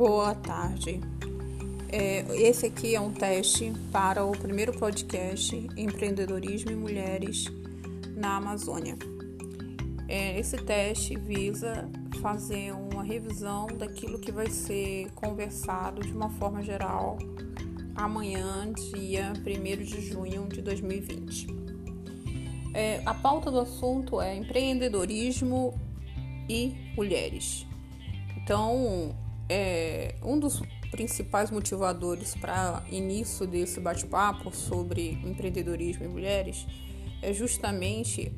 Boa tarde. É, esse aqui é um teste para o primeiro podcast Empreendedorismo e Mulheres na Amazônia. É, esse teste visa fazer uma revisão daquilo que vai ser conversado de uma forma geral amanhã, dia 1 de junho de 2020. É, a pauta do assunto é empreendedorismo e mulheres. Então, é, um dos principais motivadores para início desse bate-papo sobre empreendedorismo e mulheres é justamente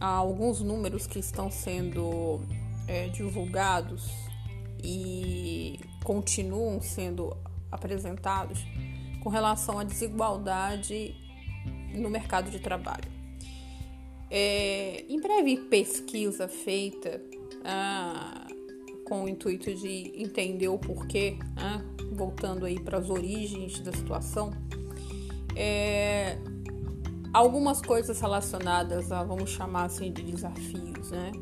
alguns números que estão sendo é, divulgados e continuam sendo apresentados com relação à desigualdade no mercado de trabalho. É, em breve pesquisa feita ah, com o intuito de entender o porquê, ah, voltando aí para as origens da situação, é, algumas coisas relacionadas a, vamos chamar assim, de desafios, né?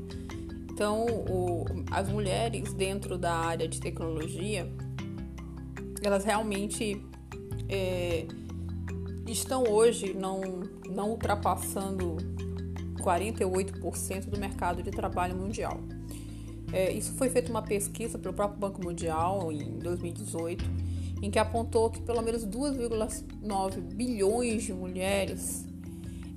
Então, o, as mulheres dentro da área de tecnologia, elas realmente é, estão hoje não, não ultrapassando 48% do mercado de trabalho mundial. É, isso foi feita uma pesquisa pelo próprio Banco Mundial em 2018, em que apontou que pelo menos 2,9 bilhões de mulheres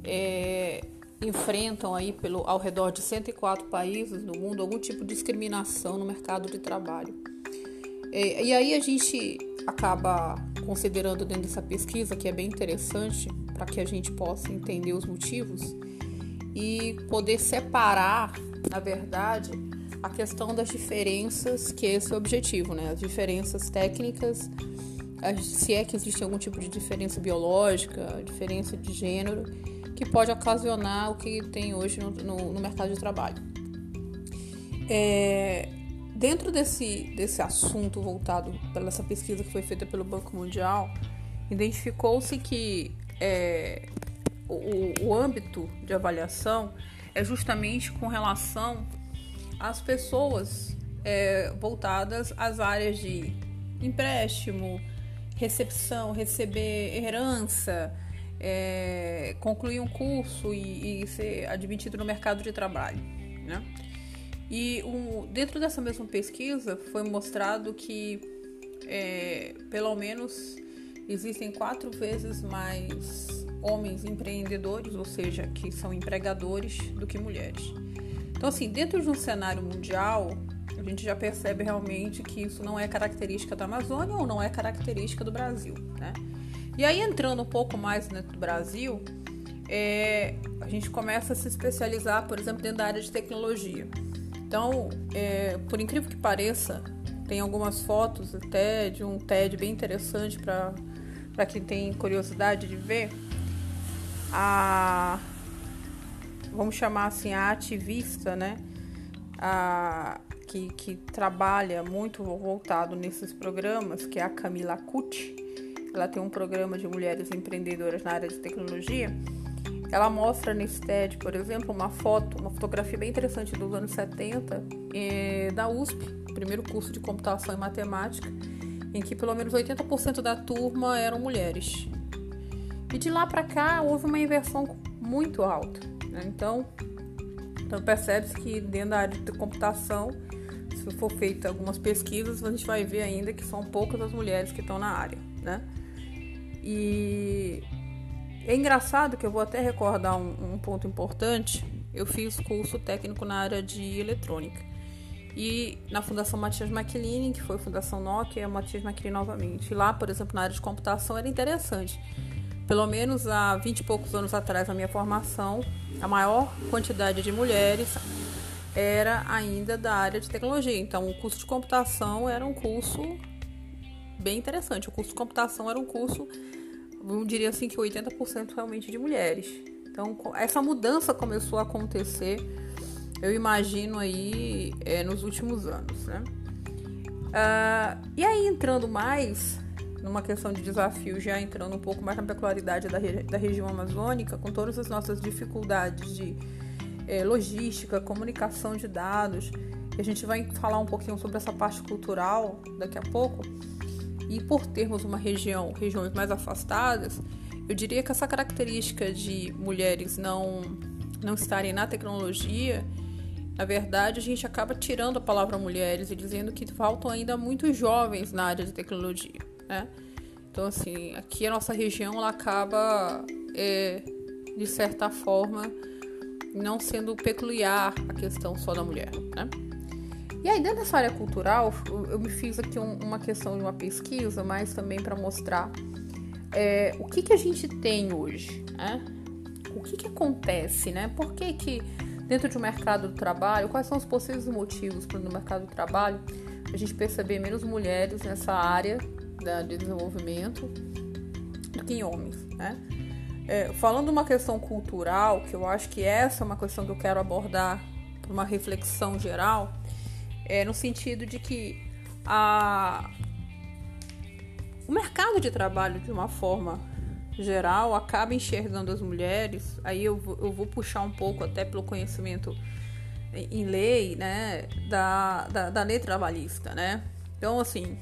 é, enfrentam aí pelo, ao redor de 104 países no mundo algum tipo de discriminação no mercado de trabalho. É, e aí a gente acaba considerando dentro dessa pesquisa, que é bem interessante para que a gente possa entender os motivos, e poder separar, na verdade, a questão das diferenças, que esse é o objetivo, né? As diferenças técnicas, se é que existe algum tipo de diferença biológica, diferença de gênero, que pode ocasionar o que tem hoje no, no, no mercado de trabalho. É, dentro desse, desse assunto voltado pela essa pesquisa que foi feita pelo Banco Mundial, identificou-se que é, o, o âmbito de avaliação é justamente com relação às pessoas é, voltadas às áreas de empréstimo, recepção, receber herança, é, concluir um curso e, e, ser admitido no mercado de trabalho. Né? E dentro dessa mesma pesquisa foi mostrado que é, pelo menos existem quatro vezes mais homens empreendedores, ou seja, que são empregadores, do que mulheres. Então, assim, dentro de um cenário mundial, a gente já percebe realmente que isso não é característica da Amazônia ou não é característica do Brasil, né? E aí, entrando um pouco mais dentro do Brasil, é, a gente começa a se especializar, por exemplo, dentro da área de tecnologia. Então, é, por incrível que pareça, tem algumas fotos até de um TED bem interessante para quem tem curiosidade de ver a vamos chamar assim a ativista, né? A, que, que trabalha muito voltado nesses programas, que é a Camila Cucci. Ela tem um programa de mulheres empreendedoras na área de tecnologia. Ela mostra nesse TED, por exemplo, uma foto, uma fotografia bem interessante dos anos 70 eh, da USP, primeiro curso de computação e matemática, em que pelo menos 80% da turma eram mulheres. E de lá para cá houve uma inversão muito alta. Né? Então, então percebe-se que dentro da área de computação, se for feita algumas pesquisas, a gente vai ver ainda que são poucas as mulheres que estão na área, né? E é engraçado que eu vou até recordar um, um ponto importante. Eu fiz curso técnico na área de eletrônica. E na Fundação Matias Macchilini, que foi a Fundação Nokia, é Matias Macchilini novamente. E lá, por exemplo, na área de computação era interessante pelo menos há 20 e poucos anos atrás, na minha formação, a maior quantidade de mulheres era ainda da área de tecnologia. Então, o curso de computação era um curso bem interessante. O curso de computação era um curso, eu diria assim, que 80% realmente de mulheres. Então, essa mudança começou a acontecer, eu imagino aí, é, nos últimos anos, né? Uh, e aí, entrando mais numa questão de desafio, já entrando um pouco mais na peculiaridade da, da região amazônica, com todas as nossas dificuldades de é, logística, comunicação de dados, A gente vai falar um pouquinho sobre essa parte cultural daqui a pouco. E por termos uma região, regiões mais afastadas, eu diria que essa característica de mulheres não não estarem na tecnologia, na verdade, a gente acaba tirando a palavra mulheres e dizendo que faltam ainda muitos jovens na área de tecnologia, né? Então, assim, aqui a nossa região ela acaba, é, de certa forma, não sendo peculiar a questão só da mulher, né? E aí, dentro dessa área cultural, eu me fiz aqui um, uma questão de uma pesquisa, mas também para mostrar é, o que, que a gente tem hoje, né? O que, que acontece, né? Por que, que dentro de um mercado do trabalho, quais são os possíveis motivos para no mercado do trabalho a gente perceber menos mulheres nessa área de desenvolvimento do que em homens, né? É, falando uma questão cultural, que eu acho que essa é uma questão que eu quero abordar por uma reflexão geral, é no sentido de que a, o mercado de trabalho, de uma forma geral, acaba enxergando as mulheres, aí eu, eu vou puxar um pouco até pelo conhecimento em lei, né, da, da, da lei trabalhista, né? Então, assim,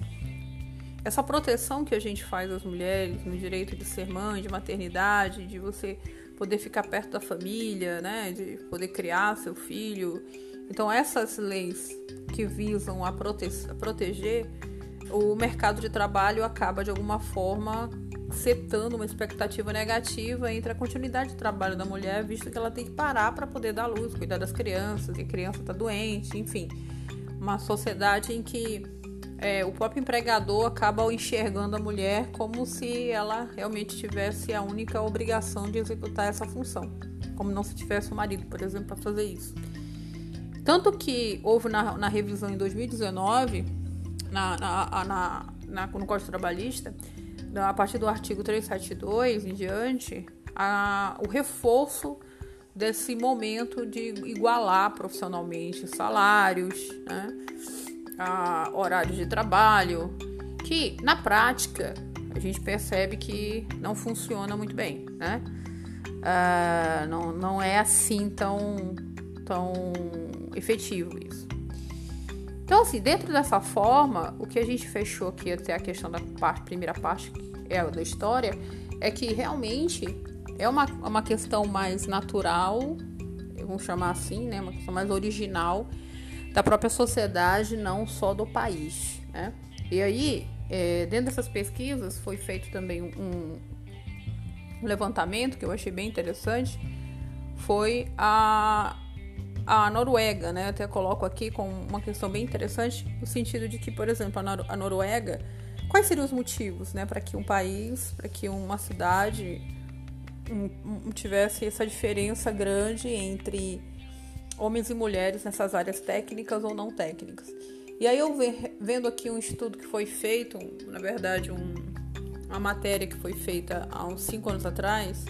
essa proteção que a gente faz às mulheres no direito de ser mãe, de maternidade, de você poder ficar perto da família, né, de poder criar seu filho. Então essas leis que visam a, prote a proteger o mercado de trabalho acaba de alguma forma setando uma expectativa negativa entre a continuidade de trabalho da mulher, visto que ela tem que parar para poder dar luz, cuidar das crianças, e a criança está doente, enfim. Uma sociedade em que é, o próprio empregador acaba enxergando a mulher como se ela realmente tivesse a única obrigação de executar essa função, como não se tivesse o marido, por exemplo, para fazer isso. Tanto que houve na, na revisão em 2019, na, na, na, no Código Trabalhista, a partir do artigo 372 em diante, a, o reforço desse momento de igualar profissionalmente salários, né? A horários de trabalho, que na prática a gente percebe que não funciona muito bem, né? Uh, não, não é assim tão, tão efetivo isso. Então, assim, dentro dessa forma, o que a gente fechou aqui até a questão da parte, primeira parte é da história é que realmente é uma, uma questão mais natural, vamos chamar assim, né? Uma questão mais original da própria sociedade, não só do país. Né? E aí, é, dentro dessas pesquisas, foi feito também um, levantamento que eu achei bem interessante, foi a, a Noruega, né? até coloco aqui com uma questão bem interessante, no sentido de que, por exemplo, a, Nor a Noruega, quais seriam os motivos né, para que um país, para que uma cidade um, um, tivesse essa diferença grande entre homens e mulheres nessas áreas técnicas ou não técnicas. E aí eu vendo aqui um estudo que foi feito, na verdade um, uma matéria que foi feita há uns cinco anos atrás,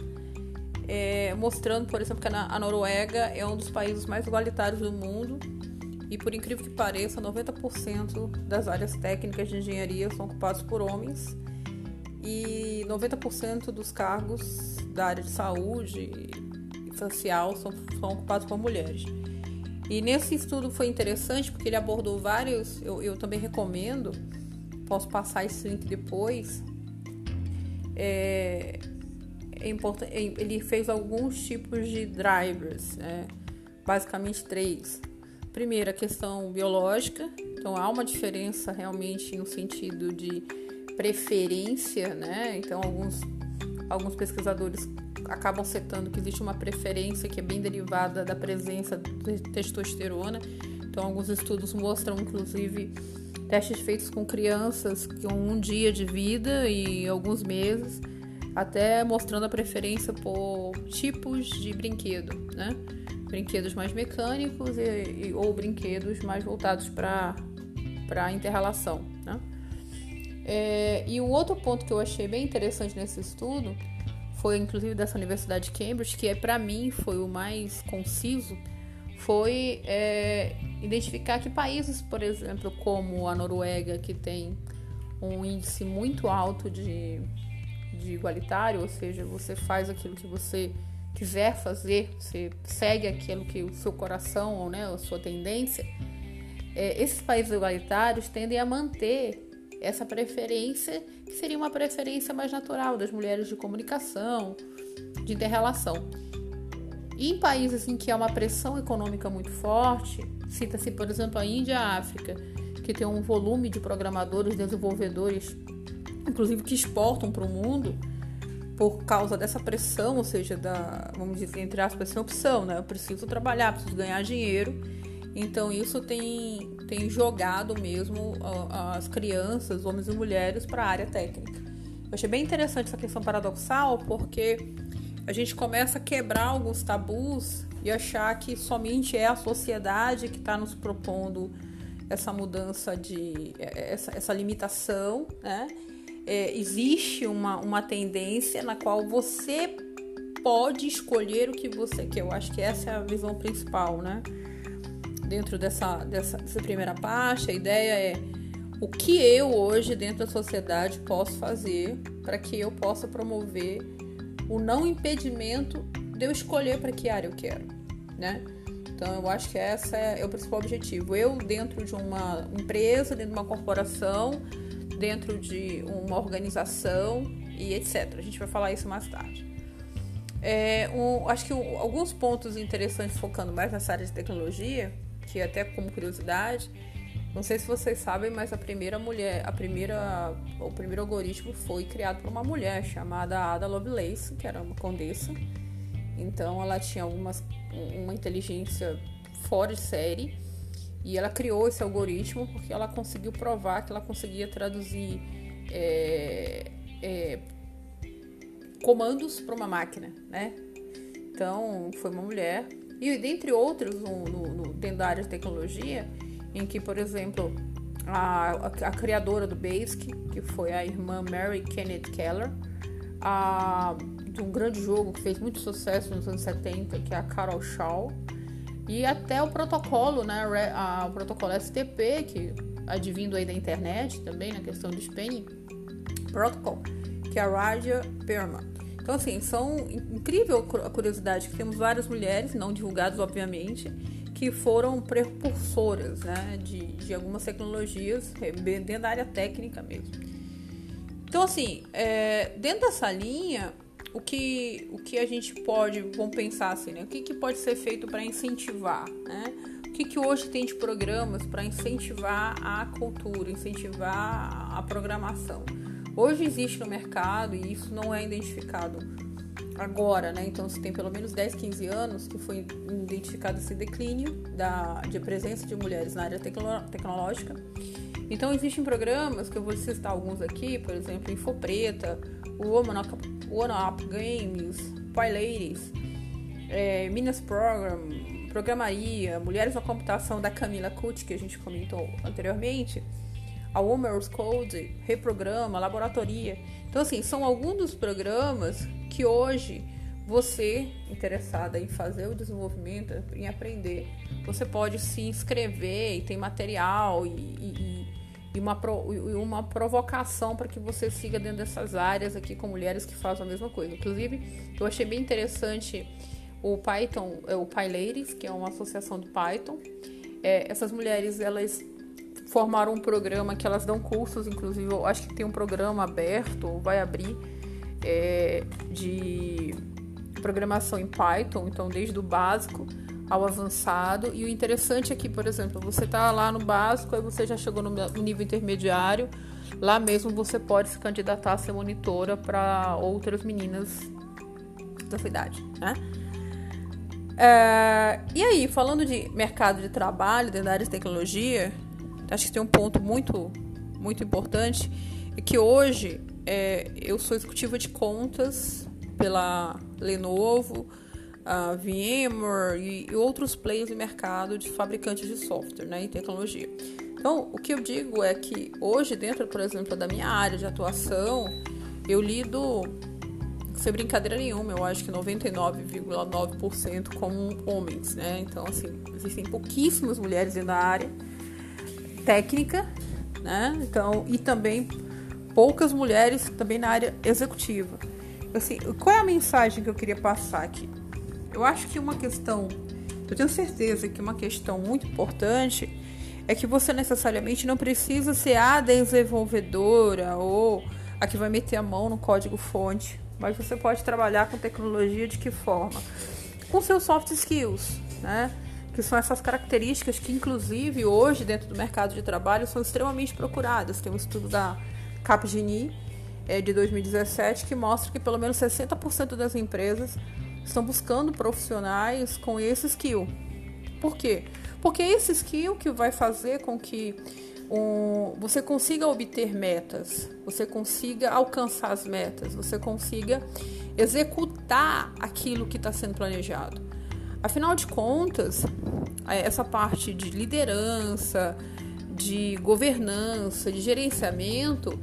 é, mostrando, por exemplo, que a Noruega é um dos países mais igualitários do mundo e, por incrível que pareça, 90% das áreas técnicas de engenharia são ocupadas por homens e 90% dos cargos da área de saúde social são, são ocupados por mulheres. E nesse estudo foi interessante porque ele abordou vários, eu, eu também recomendo, posso passar esse link depois. É, é importante, é, ele fez alguns tipos de drivers, né? basicamente três. Primeiro, a questão biológica, então há uma diferença realmente no sentido de preferência, né? Então alguns, alguns pesquisadores acabam setando que existe uma preferência que é bem derivada da presença de testosterona. Então, alguns estudos mostram, inclusive, testes feitos com crianças com um dia de vida e alguns meses, até mostrando a preferência por tipos de brinquedo, né? Brinquedos mais mecânicos e, e ou brinquedos mais voltados para a interrelação, né? É, e um outro ponto que eu achei bem interessante nesse estudo foi inclusive dessa Universidade de Cambridge, que é para mim foi o mais conciso, foi é, identificar que países, por exemplo, como a Noruega, que tem um índice muito alto de, de igualitário, ou seja, você faz aquilo que você quiser fazer, você segue aquilo que o seu coração ou né, a sua tendência, é, esses países igualitários tendem a manter essa preferência, que seria uma preferência mais natural das mulheres de comunicação, de interrelação. E em países em que há uma pressão econômica muito forte, cita-se, por exemplo, a Índia e a África, que tem um volume de programadores, desenvolvedores, inclusive que exportam para o mundo, por causa dessa pressão, ou seja, da, vamos dizer, entre aspas, sem opção, né? Eu preciso trabalhar, preciso ganhar dinheiro. Então isso tem, tem jogado mesmo as crianças, homens e mulheres, para a área técnica. Eu achei bem interessante essa questão paradoxal, porque a gente começa a quebrar alguns tabus e achar que somente é a sociedade que está nos propondo essa mudança de essa, essa limitação, né? É, existe uma, uma tendência na qual você pode escolher o que você quer. Eu acho que essa é a visão principal, né? Dentro dessa, dessa, dessa primeira parte, a ideia é o que eu hoje dentro da sociedade posso fazer para que eu possa promover o não impedimento de eu escolher para que área eu quero, né? Então eu acho que essa é, é o principal objetivo. Eu dentro de uma empresa, dentro de uma corporação, dentro de uma organização e etc. A gente vai falar isso mais tarde. É, um, acho que um, alguns pontos interessantes focando mais nessa área de tecnologia, que até como curiosidade, não sei se vocês sabem, mas a primeira mulher, a primeira, o primeiro algoritmo foi criado por uma mulher chamada Ada Lovelace, que era uma condessa. Então ela tinha algumas, uma inteligência fora de série e ela criou esse algoritmo porque ela conseguiu provar que ela conseguia traduzir é, é, comandos para uma máquina, né? Então foi uma mulher e dentre outros no, no, no, dentro da área de tecnologia em que, por exemplo, a, a, a criadora do Basic, que foi a irmã Mary Kenneth Keller, a, de um grande jogo que fez muito sucesso nos anos 70, que é a Carol Shaw, e até o protocolo, né, o protocolo STP, que advindo aí da internet também, na questão do Spanning Protocol, que é a Raja Perman. Então, assim, são incrível a curiosidade que temos várias mulheres, não divulgadas, obviamente, que foram precursoras né, de, de algumas tecnologias é, dentro da área técnica mesmo. Então, assim, é, dentro dessa linha, o que, o que a gente pode, vamos pensar assim, né? O que, que pode ser feito para incentivar, né? O que, que hoje tem de programas para incentivar a cultura, incentivar a programação? Hoje existe no mercado e isso não é identificado agora, né? Então, se tem pelo menos 10, 15 anos que foi identificado esse declínio da, de presença de mulheres na área tecnológica. Então, existem programas, que eu vou citar alguns aqui, por exemplo, Infopreta, o Woman Up, Games, Pai Ladies, é, Minas Program, Programaria, Mulheres na Computação da Camila Cut, que a gente comentou anteriormente, a Women's Code, Reprograma, Laboratoria. Então, assim, são alguns dos programas que hoje você, interessada em fazer o desenvolvimento, em aprender, você pode se inscrever e tem material e, e, e uma, e uma provocação para que você siga dentro dessas áreas aqui com mulheres que fazem a mesma coisa. Inclusive, eu achei bem interessante o Python, é, o PyLadies, que é uma associação do Python. É, essas mulheres, elas formaram um programa que elas dão cursos, inclusive, eu acho que tem um programa aberto, vai abrir, é, de programação em Python, então desde o básico ao avançado. E o interessante é que, por exemplo, você está lá no básico, aí você já chegou no nível intermediário, lá mesmo você pode se candidatar a ser monitora para outras meninas da sua idade, né? É, e aí, falando de mercado de trabalho, dentro da área de tecnologia, acho que tem um ponto muito, muito importante, é que hoje é, eu sou executiva de contas pela Lenovo, a VMware e, outros players do mercado de fabricantes de software né, e tecnologia. Então, o que eu digo é que hoje, dentro, por exemplo, da minha área de atuação, eu lido, sem brincadeira nenhuma, eu acho que 99,9% com homens, né? Então, assim, existem pouquíssimas mulheres da área técnica, né? Então, e também poucas mulheres também na área executiva. Assim, qual é a mensagem que eu queria passar aqui? Eu acho que uma questão, eu tenho certeza que uma questão muito importante é que você necessariamente não precisa ser a desenvolvedora ou a que vai meter a mão no código fonte, mas você pode trabalhar com tecnologia de que forma? Com seus soft skills, né? Que são essas características que, inclusive, hoje, dentro do mercado de trabalho, são extremamente procuradas. Tem um estudo da Capgemini é, de 2017 que mostra que pelo menos 60% das empresas estão buscando profissionais com esse skill. Por quê? Porque é esse skill que vai fazer com que um, você consiga obter metas, você consiga alcançar as metas, você consiga executar aquilo que está sendo planejado. Afinal de contas, é, essa parte de liderança, de governança, de gerenciamento,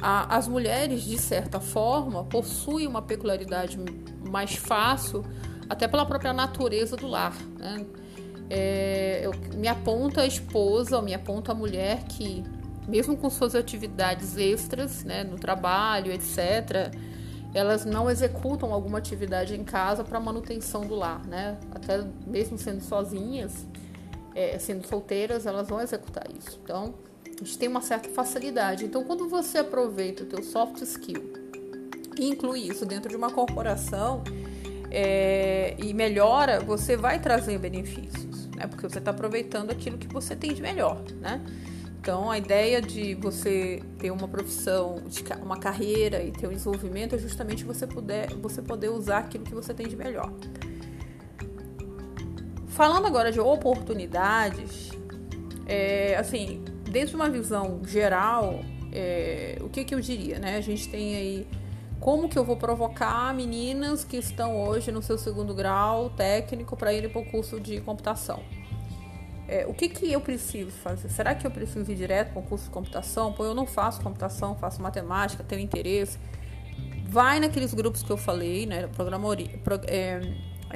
a, as mulheres, de certa forma, possuem uma peculiaridade mais fácil, até pela própria natureza do lar. Né? É, eu, me aponta a esposa, ou me aponta a mulher que, mesmo com suas atividades extras, né, no trabalho, etc., elas não executam alguma atividade em casa para manutenção do lar, né? Até mesmo sendo sozinhas, é, sendo solteiras, elas vão executar isso. Então, a gente tem uma certa facilidade. Então, quando você aproveita o teu soft skill e inclui isso dentro de uma corporação é, e melhora, você vai trazer benefícios, né? Porque você está aproveitando aquilo que você tem de melhor, né? Então, a ideia de você ter uma profissão, uma carreira e ter um desenvolvimento é justamente você poder, você poder usar aquilo que você tem de melhor. Falando agora de oportunidades, é, assim, dentro de uma visão geral, é, o que, que eu diria, né? A gente tem aí como que eu vou provocar meninas que estão hoje no seu segundo grau técnico para irem para o curso de computação. É, o que, que eu preciso fazer? Será que eu preciso ir direto para um curso de computação? Pô, eu não faço computação, faço matemática, tenho interesse. Vai naqueles grupos que eu falei, né? Pro, é,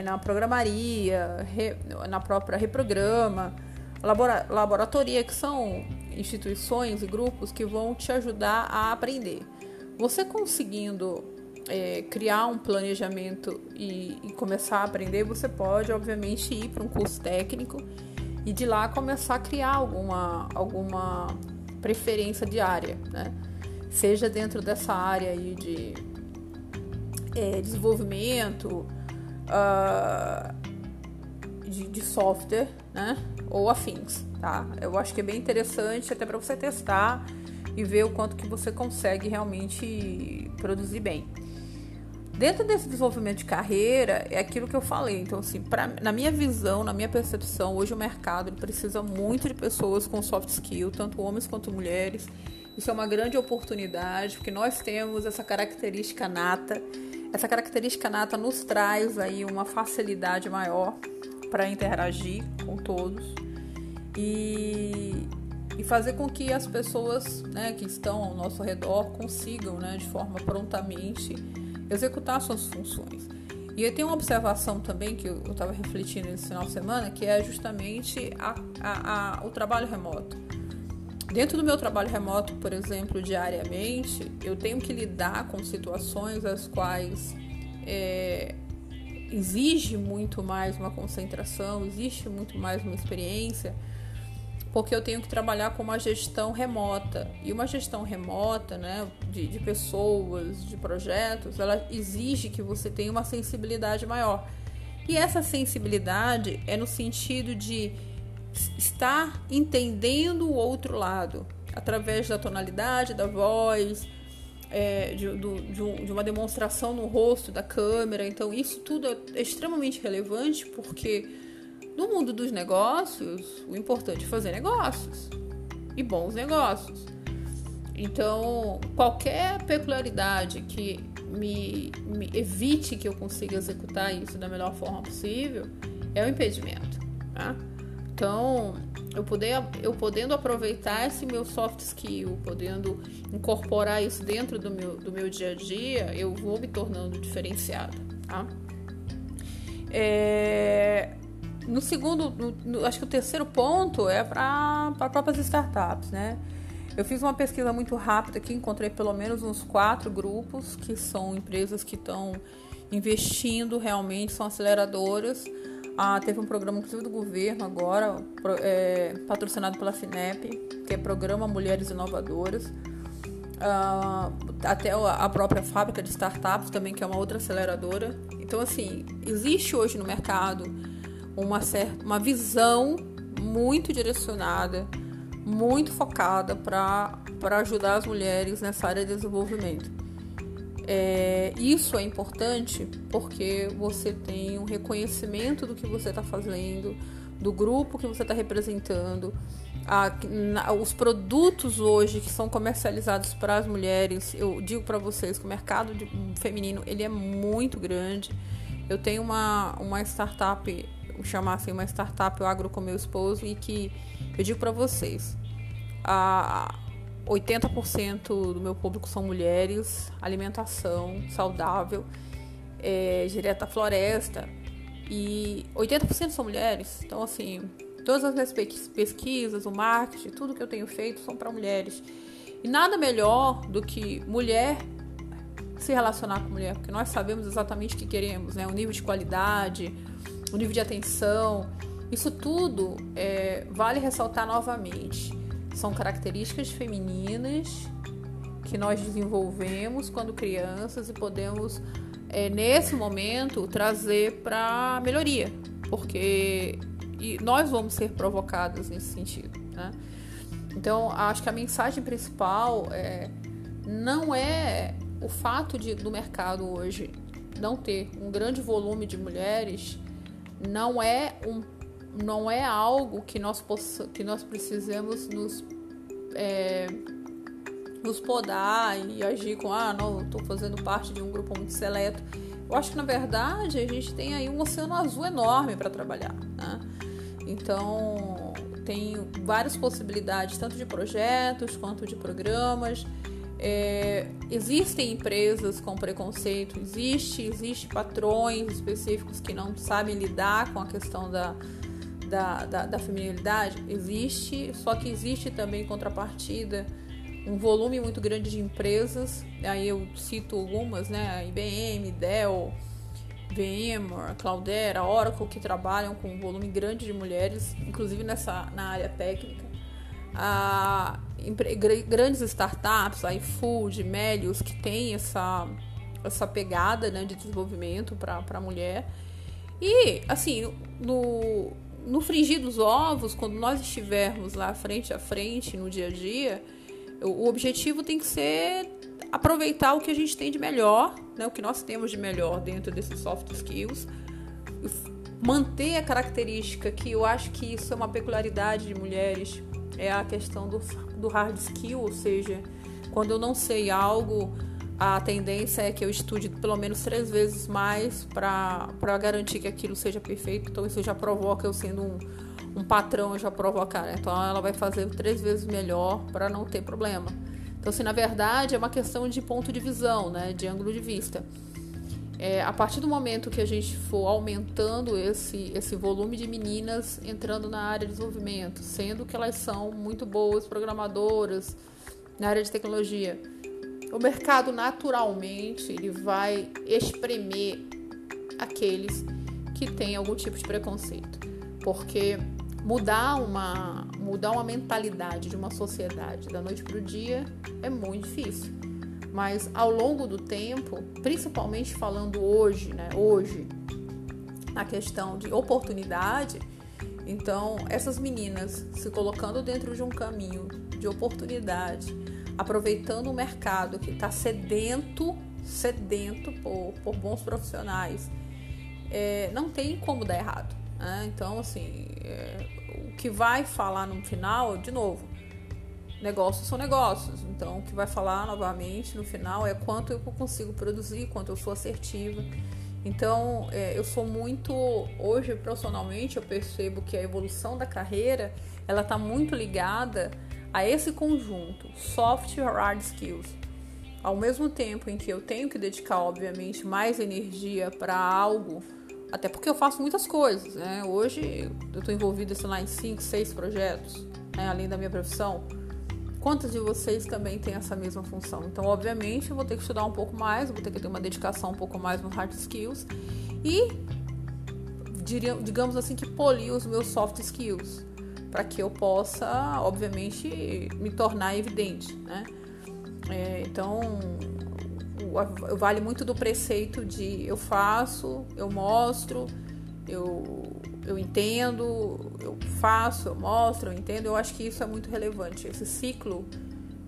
na programaria, re, na própria reprograma, labora, laboratoria, que são instituições e grupos que vão te ajudar a aprender. Você conseguindo é, criar um planejamento e, e começar a aprender, você pode, obviamente, ir para um curso técnico e de lá começar a criar alguma, alguma preferência de área, né? Seja dentro dessa área aí de é, desenvolvimento uh, de, de, software, né? Ou afins, tá? Eu acho que é bem interessante até para você testar e ver o quanto que você consegue realmente produzir bem. Dentro desse desenvolvimento de carreira, é aquilo que eu falei. Então, assim, pra, na minha visão, na minha percepção, hoje o mercado precisa muito de pessoas com soft skill, tanto homens quanto mulheres. Isso é uma grande oportunidade, porque nós temos essa característica nata. Essa característica nata nos traz aí uma facilidade maior para interagir com todos e, e fazer com que as pessoas né, que estão ao nosso redor consigam, né, de forma prontamente, executar suas funções. E eu tenho uma observação também que eu estava refletindo nesse final de semana, que é justamente a, a, a, o trabalho remoto. Dentro do meu trabalho remoto, por exemplo, diariamente, eu tenho que lidar com situações as quais é, exige muito mais uma concentração, existe muito mais uma experiência porque eu tenho que trabalhar com uma gestão remota. E uma gestão remota, né, de, de pessoas, de projetos, ela exige que você tenha uma sensibilidade maior. E essa sensibilidade é no sentido de estar entendendo o outro lado, através da tonalidade da voz, é, de, do, de, de, uma demonstração no rosto da câmera. Então, isso tudo é extremamente relevante porque no mundo dos negócios, o importante é fazer negócios e bons negócios. Então, qualquer peculiaridade que me, me, evite que eu consiga executar isso da melhor forma possível é um impedimento. Tá? Então, eu, poder, eu podendo aproveitar esse meu soft skill, podendo incorporar isso dentro do meu, do meu dia a dia, eu vou me tornando diferenciada. Tá? É, no segundo, no, no, acho que o terceiro ponto é para próprias startups, né? Eu fiz uma pesquisa muito rápida aqui, encontrei pelo menos uns quatro grupos que são empresas que estão investindo realmente, são aceleradoras Ah, teve um programa, inclusive, do governo agora, é, patrocinado pela FINEP, que é Programa Mulheres Inovadoras. Ah, até a própria fábrica de startups também, que é uma outra aceleradora. Então, assim, existe hoje no mercado uma, certa, uma visão muito direcionada, muito focada para ajudar as mulheres nessa área de desenvolvimento. É, isso é importante porque você tem um reconhecimento do que você está fazendo, do grupo que você está representando. A, na, os produtos hoje que são comercializados para as mulheres, eu digo para vocês que o mercado de, feminino ele é muito grande. Eu tenho uma, uma startup chamar assim uma startup, o Agro com meu esposo, e que eu digo para vocês, a 80% do meu público são mulheres, alimentação saudável, é, direto à floresta, e 80% são mulheres. Então, assim, todas as minhas pesquisas, o marketing, tudo que eu tenho feito são para mulheres. E nada melhor do que mulher se relacionar com mulher, porque nós sabemos exatamente o que queremos, né? O nível de qualidade, o nível de atenção, isso tudo é, vale ressaltar novamente. São características femininas que nós desenvolvemos quando crianças e podemos, é, nesse momento, trazer para melhoria, porque nós vamos ser provocadas nesse sentido. Né? Então, acho que a mensagem principal é, não é o fato de, do mercado hoje não ter um grande volume de mulheres não é um não é algo que nós que nós precisamos nos é, nos podar e agir com ah não estou fazendo parte de um grupo muito seleto eu acho que na verdade a gente tem aí um oceano azul enorme para trabalhar né? então tem várias possibilidades tanto de projetos quanto de programas é, existem empresas com preconceito, existe, existe patrões específicos que não sabem lidar com a questão da, da, da, da feminilidade, existe, só que existe também contrapartida um volume muito grande de empresas, aí eu cito algumas, né, IBM, Dell, VMware, Cloudera, Oracle, que trabalham com um volume grande de mulheres, inclusive nessa na área técnica a, grandes startups, iFood, Melius, que tem essa, essa pegada né, de desenvolvimento para a mulher. E, assim, no, no frigir dos ovos, quando nós estivermos lá frente a frente no dia a dia, o objetivo tem que ser aproveitar o que a gente tem de melhor, né, o que nós temos de melhor dentro desses soft skills, manter a característica que eu acho que isso é uma peculiaridade de mulheres, é a questão do, do hard skill, ou seja, quando eu não sei algo, a tendência é que eu estude pelo menos três vezes mais para garantir que aquilo seja perfeito. Então isso já provoca eu sendo um, um patrão, já provoca, né? Então ela vai fazer três vezes melhor para não ter problema. Então, assim, na verdade, é uma questão de ponto de visão, né? De ângulo de vista. É, a partir do momento que a gente for aumentando esse, esse volume de meninas entrando na área de desenvolvimento, sendo que elas são muito boas programadoras na área de tecnologia, o mercado naturalmente ele vai espremer aqueles que têm algum tipo de preconceito, porque mudar uma mudar uma mentalidade de uma sociedade da noite para o dia é muito difícil. Mas ao longo do tempo, principalmente falando hoje, né, hoje, na questão de oportunidade, então essas meninas se colocando dentro de um caminho de oportunidade, aproveitando o mercado que está sedento, sedento por, por bons profissionais, é, não tem como dar errado. Né? Então, assim, é, o que vai falar no final, de novo, negócios são negócios. Então, o que vai falar novamente no final é quanto eu consigo produzir, quanto eu sou assertiva. Então, é, eu sou muito hoje profissionalmente eu percebo que a evolução da carreira ela está muito ligada a esse conjunto soft e hard skills. Ao mesmo tempo em que eu tenho que dedicar, obviamente, mais energia para algo, até porque eu faço muitas coisas, né? Hoje eu estou envolvida sei lá, em 5, 6 projetos, né? além da minha profissão. Quantos de vocês também têm essa mesma função? Então, obviamente, eu vou ter que estudar um pouco mais, vou ter que ter uma dedicação um pouco mais nos hard skills e digamos assim, que polir os meus soft skills, para que eu possa, obviamente, me tornar evidente, né? É, então, vale muito do preceito de eu faço, eu mostro, eu, eu entendo, eu faço, eu mostro, eu entendo. Eu acho que isso é muito relevante. Esse ciclo,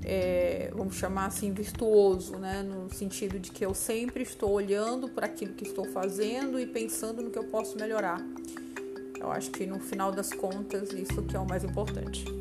é, vamos chamar assim, virtuoso, né? no sentido de que eu sempre estou olhando para aquilo que estou fazendo e pensando no que eu posso melhorar. Eu acho que no final das contas, isso que é o mais importante.